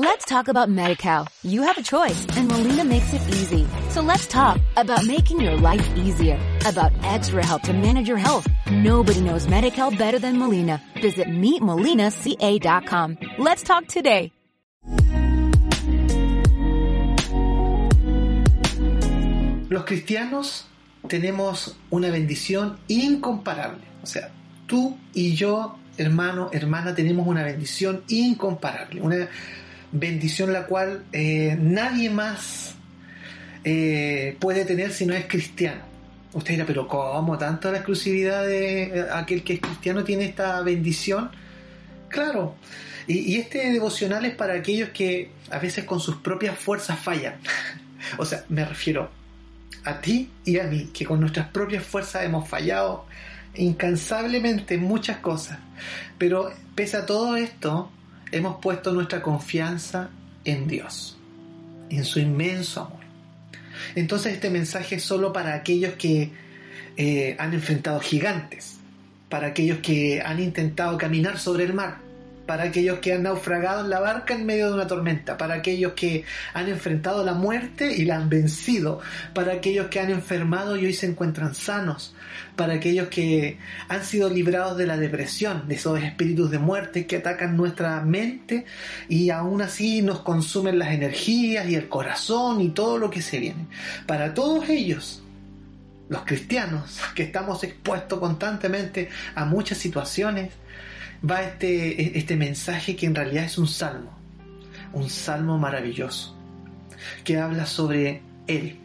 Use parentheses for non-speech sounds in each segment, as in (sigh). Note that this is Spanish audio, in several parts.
Let's talk about MediCal. You have a choice and Molina makes it easy. So let's talk about making your life easier, about extra help to manage your health. Nobody knows MediCal better than Molina. Visit meetmolinaca.com. Let's talk today. Los cristianos tenemos una bendición incomparable. O sea, tú y yo, hermano, hermana, tenemos una bendición incomparable. Una bendición la cual eh, nadie más eh, puede tener si no es cristiano. Usted dirá, pero ¿cómo tanto la exclusividad de eh, aquel que es cristiano tiene esta bendición? Claro, y, y este devocional es para aquellos que a veces con sus propias fuerzas fallan. (laughs) o sea, me refiero a ti y a mí, que con nuestras propias fuerzas hemos fallado incansablemente en muchas cosas. Pero pese a todo esto, hemos puesto nuestra confianza en Dios, en su inmenso amor. Entonces este mensaje es solo para aquellos que eh, han enfrentado gigantes, para aquellos que han intentado caminar sobre el mar, para aquellos que han naufragado en la barca en medio de una tormenta, para aquellos que han enfrentado la muerte y la han vencido, para aquellos que han enfermado y hoy se encuentran sanos, para aquellos que han sido librados de la depresión, de esos espíritus de muerte que atacan nuestra mente y aún así nos consumen las energías y el corazón y todo lo que se viene. Para todos ellos, los cristianos que estamos expuestos constantemente a muchas situaciones, va este, este mensaje que en realidad es un salmo, un salmo maravilloso, que habla sobre Él,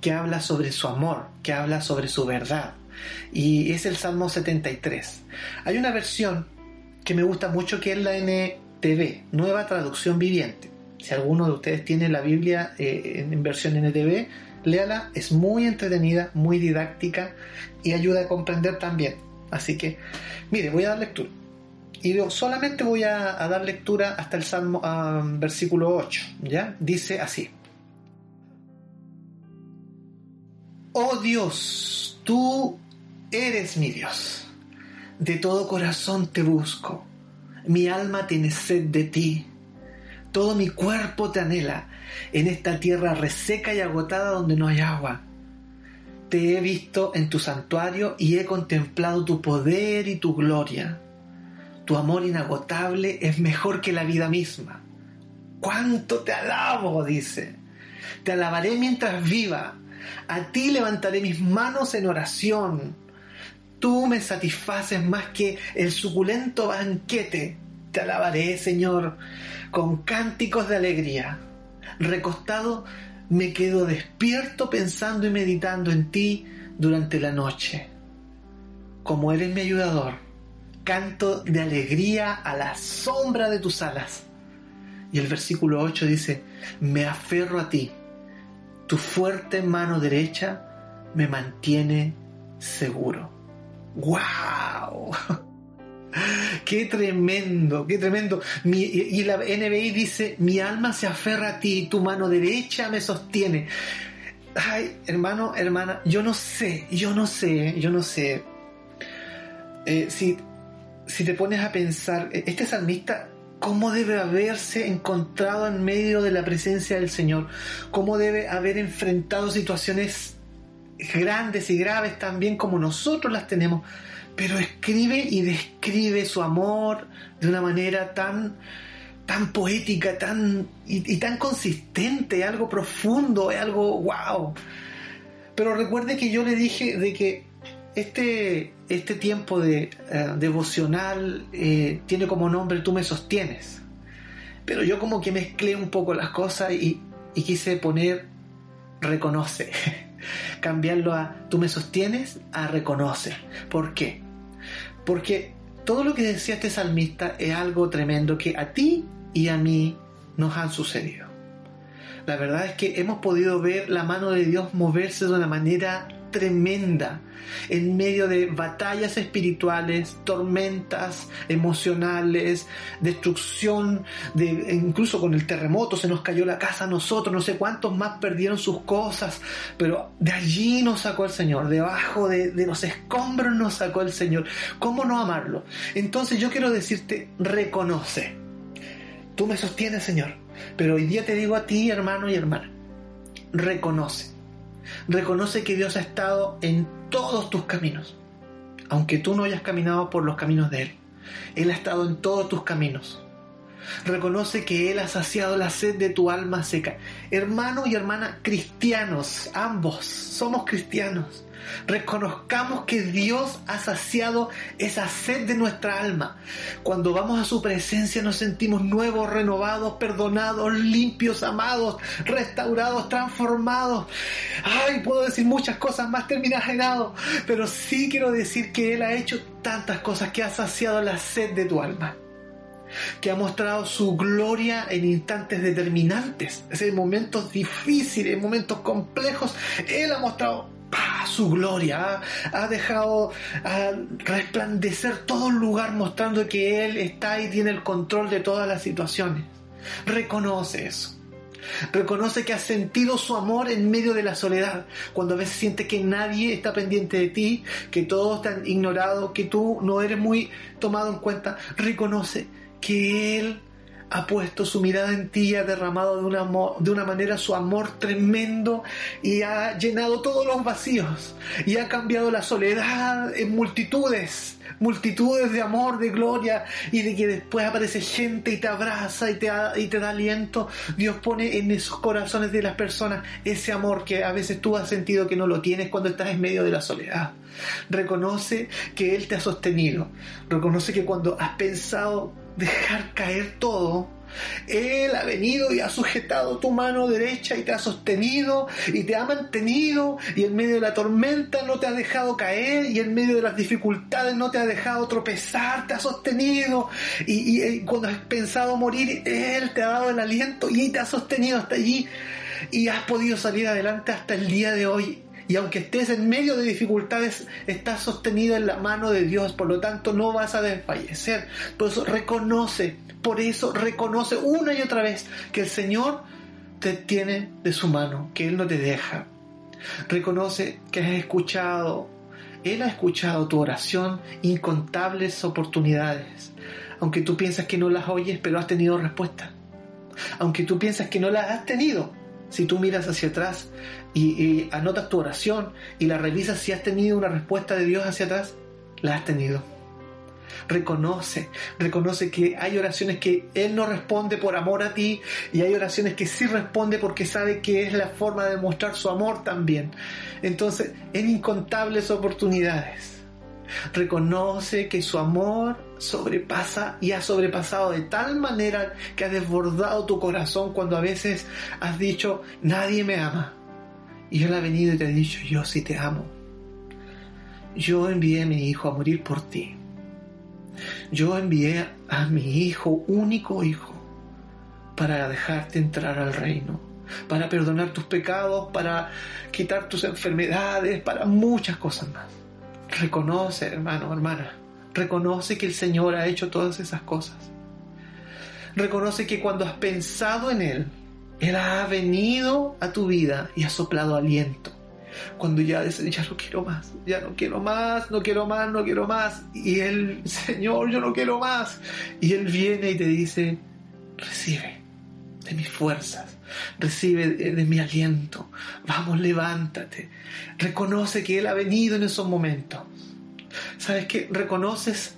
que habla sobre su amor, que habla sobre su verdad. Y es el Salmo 73. Hay una versión que me gusta mucho que es la NTV, Nueva Traducción Viviente. Si alguno de ustedes tiene la Biblia eh, en versión NTV, léala, es muy entretenida, muy didáctica y ayuda a comprender también. Así que, mire, voy a dar lectura. Y solamente voy a, dar lectura hasta el Salmo, versículo 8. ¿ya? Dice así. Oh Dios, tú eres mi Dios. De todo corazón te busco. Mi alma tiene sed de ti. Todo mi cuerpo te anhela en esta tierra reseca y agotada donde no hay agua. Te he visto en tu santuario y he contemplado tu poder y tu gloria. Tu amor inagotable es mejor que la vida misma. ¿Cuánto te alabo? dice. Te alabaré mientras viva. A ti levantaré mis manos en oración. Tú me satisfaces más que el suculento banquete. Te alabaré, Señor, con cánticos de alegría. Recostado, me quedo despierto pensando y meditando en ti durante la noche. Como eres mi ayudador, canto de alegría a la sombra de tus alas. Y el versículo 8 dice, me aferro a ti, tu fuerte mano derecha me mantiene seguro. ¡Wow! (laughs) ¡Qué tremendo! ¡Qué tremendo! y la NBI dice, mi alma se aferra a ti, tu mano derecha me sostiene. Ay, hermano, hermana, yo no sé, yo no sé, yo no sé. Eh, si te pones a pensar, e-, este salmista, ¿cómo debe haberse encontrado en medio de la presencia del Señor? ¿Cómo debe haber enfrentado situaciones grandes y graves también como nosotros las tenemos? Pero escribe y describe su amor de una manera tan, tan poética, tan, y, y tan consistente, algo profundo, algo wow. Pero recuerde que yo le dije de que este, este tiempo de, eh, devocional eh, tiene como nombre Tú me sostienes. Pero yo como que mezclé un poco las cosas y, y quise poner reconoce. (laughs) Cambiarlo a Tú me sostienes a reconoce. ¿Por qué? Porque todo lo que decía este salmista es algo tremendo que a ti y a mí nos han sucedido. La verdad es que hemos podido ver la mano de Dios moverse de una manera tremenda en medio de batallas espirituales, tormentas emocionales, destrucción, de, incluso con el terremoto se nos cayó la casa a nosotros, no sé cuántos más perdieron sus cosas, pero de allí nos sacó el Señor, debajo de, de los escombros nos sacó el Señor. ¿Cómo no amarlo? Entonces yo quiero decirte, reconoce Tú me sostienes, Señor. Pero hoy día te digo a ti, hermano y hermana, reconoce. Reconoce que Dios ha estado en todos tus caminos. Aunque tú no hayas caminado por los caminos de Él. Él ha estado en todos tus caminos. Reconoce que Él ha saciado la sed de tu alma seca. Hermano y hermana cristianos, ambos somos cristianos. Reconozcamos que Dios ha saciado esa sed de nuestra alma. Cuando vamos a su presencia nos sentimos nuevos, renovados, perdonados, limpios, amados, restaurados, transformados. Ay, puedo decir muchas cosas más terminadas, pero sí quiero decir que Él ha hecho tantas cosas que ha saciado la sed de tu alma que ha mostrado su gloria en instantes determinantes, en momentos difíciles, en momentos complejos. Él ha mostrado su gloria, ha, dejado resplandecer todo el lugar mostrando que Él está y tiene el control de todas las situaciones. Reconoce eso. Reconoce que has sentido su amor en medio de la soledad, cuando a veces sientes que nadie está pendiente de ti, que todos están ignorados, que tú no eres muy tomado en cuenta. Reconoce que Él ha puesto su mirada en ti ha derramado de una, de una manera su amor tremendo y ha llenado todos los vacíos y ha cambiado la soledad en multitudes, multitudes de amor, de gloria y de que después aparece gente y te abraza y te, y te da aliento. Dios pone en esos corazones de las personas ese amor que a veces tú has sentido que no lo tienes cuando estás en medio de la soledad. Reconoce que Él te ha sostenido. Reconoce que cuando has pensado dejar caer todo, Él ha venido y ha sujetado tu mano derecha y te ha sostenido y te ha mantenido y en medio de la tormenta no te ha dejado caer y en medio de las dificultades no te ha dejado tropezar, te ha sostenido y, y cuando has pensado morir, Él te ha dado el aliento y te ha sostenido hasta allí y has podido salir adelante hasta el día de hoy y aunque estés en medio de dificultades, estás sostenido en la mano de Dios, por lo tanto no vas a desfallecer. Por eso reconoce, por eso reconoce una y otra vez que el Señor te tiene de su mano, que Él no te deja. Reconoce que has escuchado, Él ha escuchado tu oración incontables oportunidades, aunque tú piensas que no las oyes, pero has tenido respuesta. Aunque tú piensas que no las has tenido, si tú miras hacia atrás y, anotas tu oración y la revisas si has tenido una respuesta de Dios hacia atrás, la has tenido. Reconoce, reconoce que hay oraciones que Él no responde por amor a ti y hay oraciones que sí responde porque sabe que es la forma de mostrar su amor también. Entonces, en incontables oportunidades Reconoce que su amor sobrepasa y ha sobrepasado de tal manera que ha desbordado tu corazón cuando a veces has dicho, nadie me ama. Y Él ha venido y te ha dicho, yo sí te amo. Yo envié a mi hijo a morir por ti. Yo envié a mi hijo, único hijo, para dejarte entrar al reino, para perdonar tus pecados, para quitar tus enfermedades, para muchas cosas más. Reconoce, hermano, hermana, reconoce que el Señor ha hecho todas esas cosas. Reconoce que cuando has pensado en Él, Él ha venido a tu vida y ha soplado aliento. Cuando ya dices, ya no quiero más, ya no quiero más, no quiero más, no quiero más. Y Él, Señor, yo no quiero más. Y Él viene y te dice, recibe de mis fuerzas, recibe de, mi aliento, vamos, levántate, reconoce que Él ha venido en esos momentos. ¿Sabes qué? Reconoces,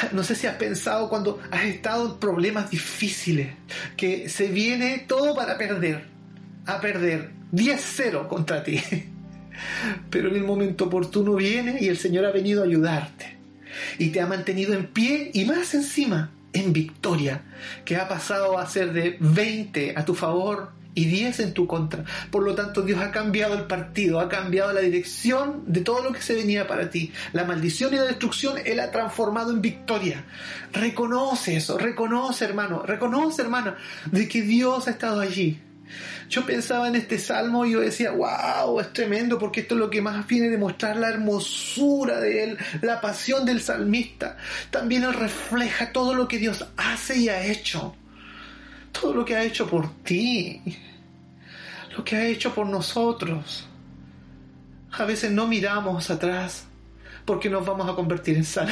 (laughs) no sé si has pensado cuando has estado en problemas difíciles, que se viene todo para perder, a perder 10-0 contra ti. (laughs) Pero en el momento oportuno viene y el Señor ha venido a ayudarte. Y te ha mantenido en pie y más encima en victoria, que ha pasado a ser de 20 a tu favor y 10 en tu contra. Por lo tanto, Dios ha cambiado el partido, ha cambiado la dirección de todo lo que se venía para ti. La maldición y la destrucción Él ha transformado en victoria. Reconoce eso, reconoce hermano, reconoce hermana, de que Dios ha estado allí yo pensaba en este salmo y yo decía, wow, es tremendo porque esto es lo que más viene de mostrar la hermosura de él, la pasión del salmista. También él refleja todo lo que Dios hace y ha hecho. Todo lo que ha hecho por ti. Lo que ha hecho por nosotros. A veces no miramos atrás porque nos vamos a convertir en sal.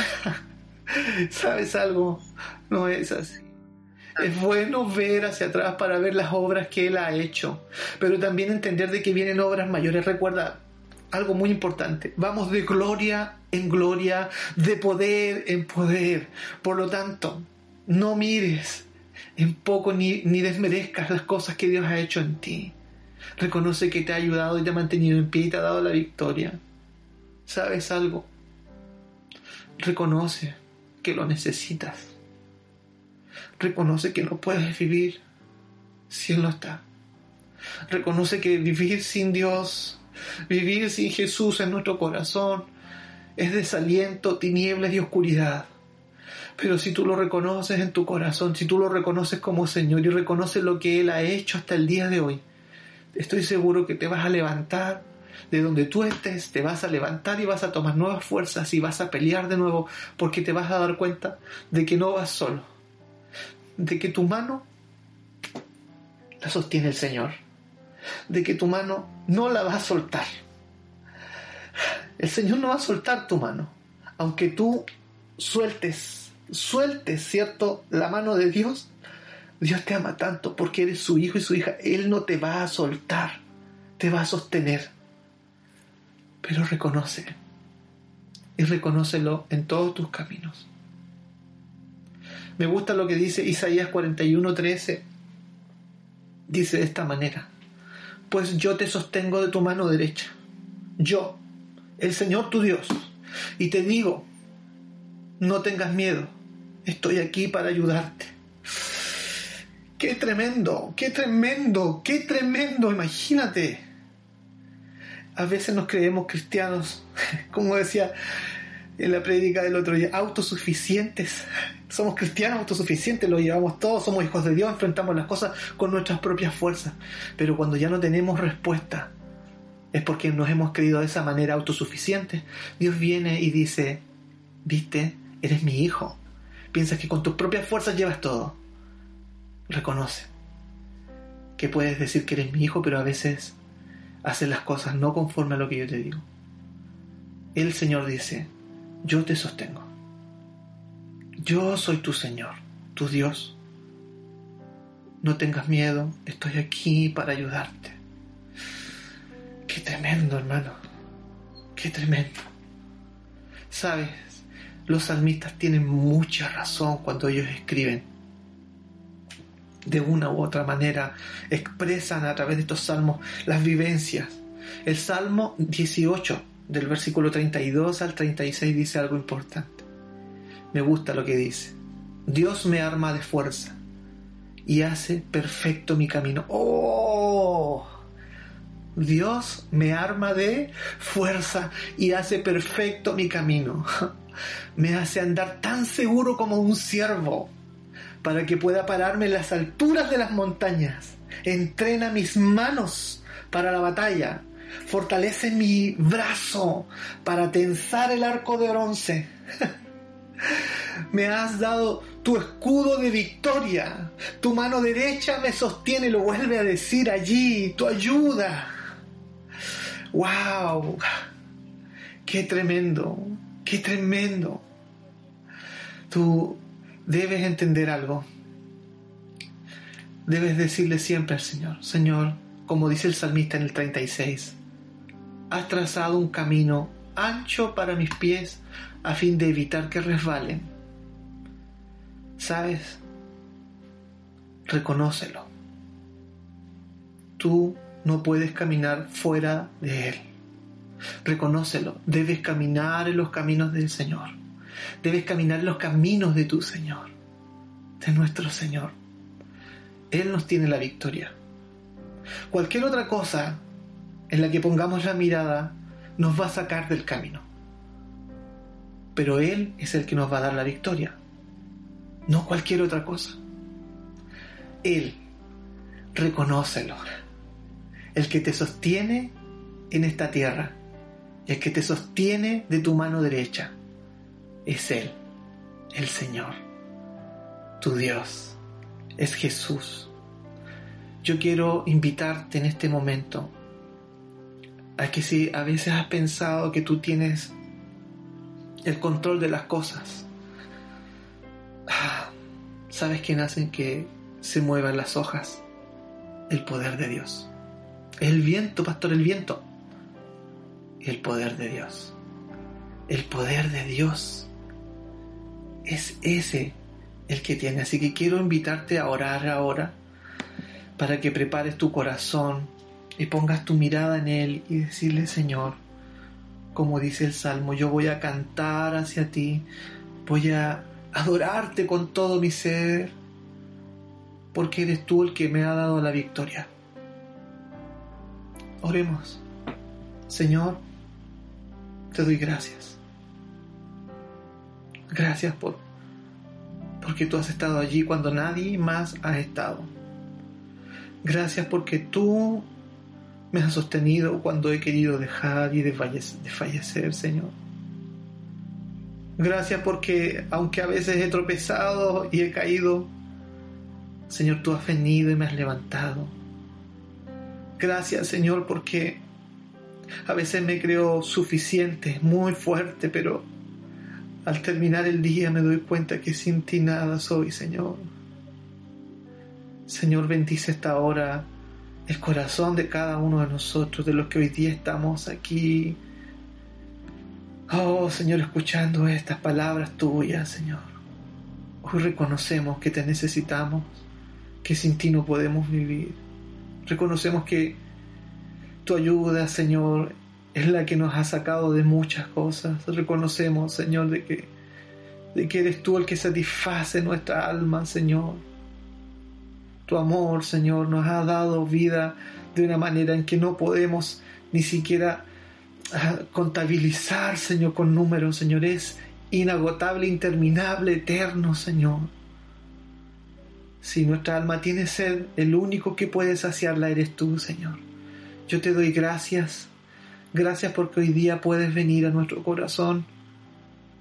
(laughs) ¿Sabes algo? No es así. Es bueno ver hacia atrás para ver las obras que Él ha hecho, pero también entender de que vienen obras mayores. Recuerda algo muy importante, vamos de gloria en gloria, de poder en poder. Por lo tanto, no mires en poco ni, desmerezcas las cosas que Dios ha hecho en ti. Reconoce que te ha ayudado y te ha mantenido en pie y te ha dado la victoria. ¿Sabes algo? Reconoce que lo necesitas. Reconoce que no puedes vivir si Él no está. Reconoce que vivir sin Dios, vivir sin Jesús en nuestro corazón, es desaliento, tinieblas y oscuridad. Pero si tú lo reconoces en tu corazón, si tú lo reconoces como Señor y reconoces lo que Él ha hecho hasta el día de hoy, estoy seguro que te vas a levantar de donde tú estés, te vas a levantar y vas a tomar nuevas fuerzas y vas a pelear de nuevo porque te vas a dar cuenta de que no vas solo, de que tu mano la sostiene el Señor, de que tu mano no la va a soltar. El Señor no va a soltar tu mano, aunque tú sueltes, sueltes, ¿cierto? La mano de Dios. Dios te ama tanto porque eres su hijo y su hija. Él no te va a soltar, te va a sostener pero reconoce y reconócelo en todos tus caminos. Me gusta lo que dice Isaías 41:13. Dice de esta manera, pues yo te sostengo de tu mano derecha, yo, el Señor tu Dios, y te digo, no tengas miedo, estoy aquí para ayudarte. Qué tremendo, qué tremendo, qué tremendo, imagínate a veces nos creemos cristianos, (laughs) como decía en la prédica del otro día, autosuficientes. Somos cristianos autosuficientes, lo llevamos todos, somos hijos de Dios, enfrentamos las cosas con nuestras propias fuerzas. Pero cuando ya no tenemos respuesta, es porque nos hemos creído de esa manera autosuficientes. Dios viene y dice, viste, eres mi hijo. Piensas que con tus propias fuerzas llevas todo. Reconoce que puedes decir que eres mi hijo, pero a veces haces las cosas no conforme a lo que yo te digo. El Señor dice, yo te sostengo. Yo soy tu Señor, tu Dios. No tengas miedo, estoy aquí para ayudarte. Qué tremendo, hermano. Qué tremendo. Sabes, los salmistas tienen mucha razón cuando ellos escriben de una u otra manera expresan a través de estos salmos las vivencias. El Salmo 18, del versículo 32 al 36, dice algo importante. Me gusta lo que dice. Dios me arma de fuerza y hace perfecto mi camino. ¡Oh! Dios me arma de fuerza y hace perfecto mi camino. (laughs) Me hace andar tan seguro como un siervo para que pueda pararme en las alturas de las montañas. Entrena mis manos para la batalla. Fortalece mi brazo para tensar el arco de bronce. (laughs) me has dado tu escudo de victoria. Tu mano derecha me sostiene, lo vuelve a decir allí, tu ayuda. ¡Wow! ¡Qué tremendo! ¡Qué tremendo! Tu debes entender algo. Debes decirle siempre al Señor, Señor, como dice el salmista en el 36, has trazado un camino ancho para mis pies a fin de evitar que resbalen. ¿Sabes? Reconócelo. Tú no puedes caminar fuera de Él. Reconócelo. Debes caminar en los caminos del Señor. Debes caminar los caminos de tu Señor, de nuestro Señor. Él nos tiene la victoria. Cualquier otra cosa en la que pongamos la mirada nos va a sacar del camino. Pero Él es el que nos va a dar la victoria, no cualquier otra cosa. Él, reconócelo, el que te sostiene en esta tierra, el que te sostiene de tu mano derecha, es Él, el Señor, tu Dios, es Jesús. Yo quiero invitarte en este momento a que si a veces has pensado que tú tienes el control de las cosas, ah, ¿Sabes quién hace que se muevan las hojas? El poder de Dios. El viento, pastor, el viento. El poder de Dios. El poder de Dios. Es ese el que tiene. Así que quiero invitarte a orar ahora para que prepares tu corazón y pongas tu mirada en Él y decirle, Señor, como dice el Salmo, yo voy a cantar hacia ti, voy a adorarte con todo mi ser, porque eres tú el que me ha dado la victoria. Oremos. Señor, te doy gracias. Gracias por porque tú has estado allí cuando nadie más ha estado. Gracias porque tú me has sostenido cuando he querido dejar y desfallecer, Señor. Gracias porque aunque a veces he tropezado y he caído, Señor, tú has venido y me has levantado. Gracias, Señor, porque a veces me creo suficiente, muy fuerte, pero al terminar el día me doy cuenta que sin ti nada soy, Señor. Señor, bendice esta hora el corazón de cada uno de nosotros, de los que hoy día estamos aquí Oh Señor, escuchando estas palabras tuyas, Señor. Hoy reconocemos que te necesitamos, que sin ti no podemos vivir. Reconocemos que tu ayuda, Señor, es la que nos ha sacado de muchas cosas. Reconocemos, Señor, de que, de que eres tú el que satisface nuestra alma, Señor. Tu amor, Señor, nos ha dado vida de una manera en que no podemos ni siquiera contabilizar, Señor, con números, Señor. Es inagotable, interminable, eterno, Señor. Si nuestra alma tiene sed, el único que puede saciarla eres tú, Señor. Yo te doy gracias. Gracias porque hoy día puedes venir a nuestro corazón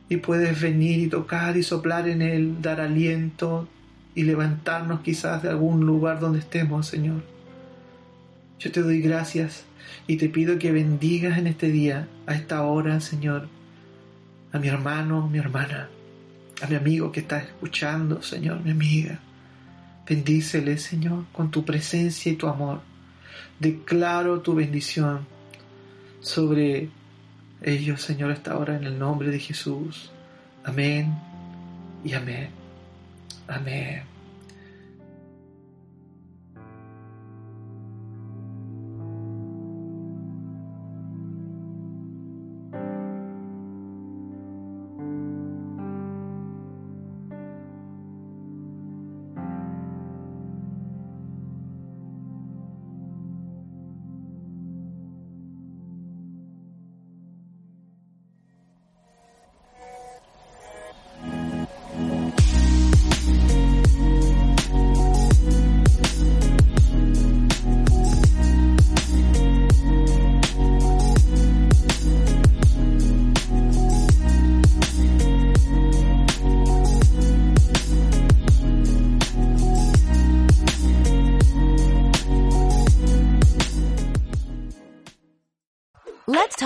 y puedes venir y tocar y soplar en él, dar aliento y levantarnos quizás de algún lugar donde estemos, Señor. Yo te doy gracias y te pido que bendigas en este día, a esta hora, Señor, a mi hermano, mi hermana, a mi amigo que está escuchando, Señor, mi amiga. Bendícele, Señor, con tu presencia y tu amor. Declaro tu bendición sobre ellos, Señor, a esta hora en el nombre de Jesús. Amén y amén. Amén.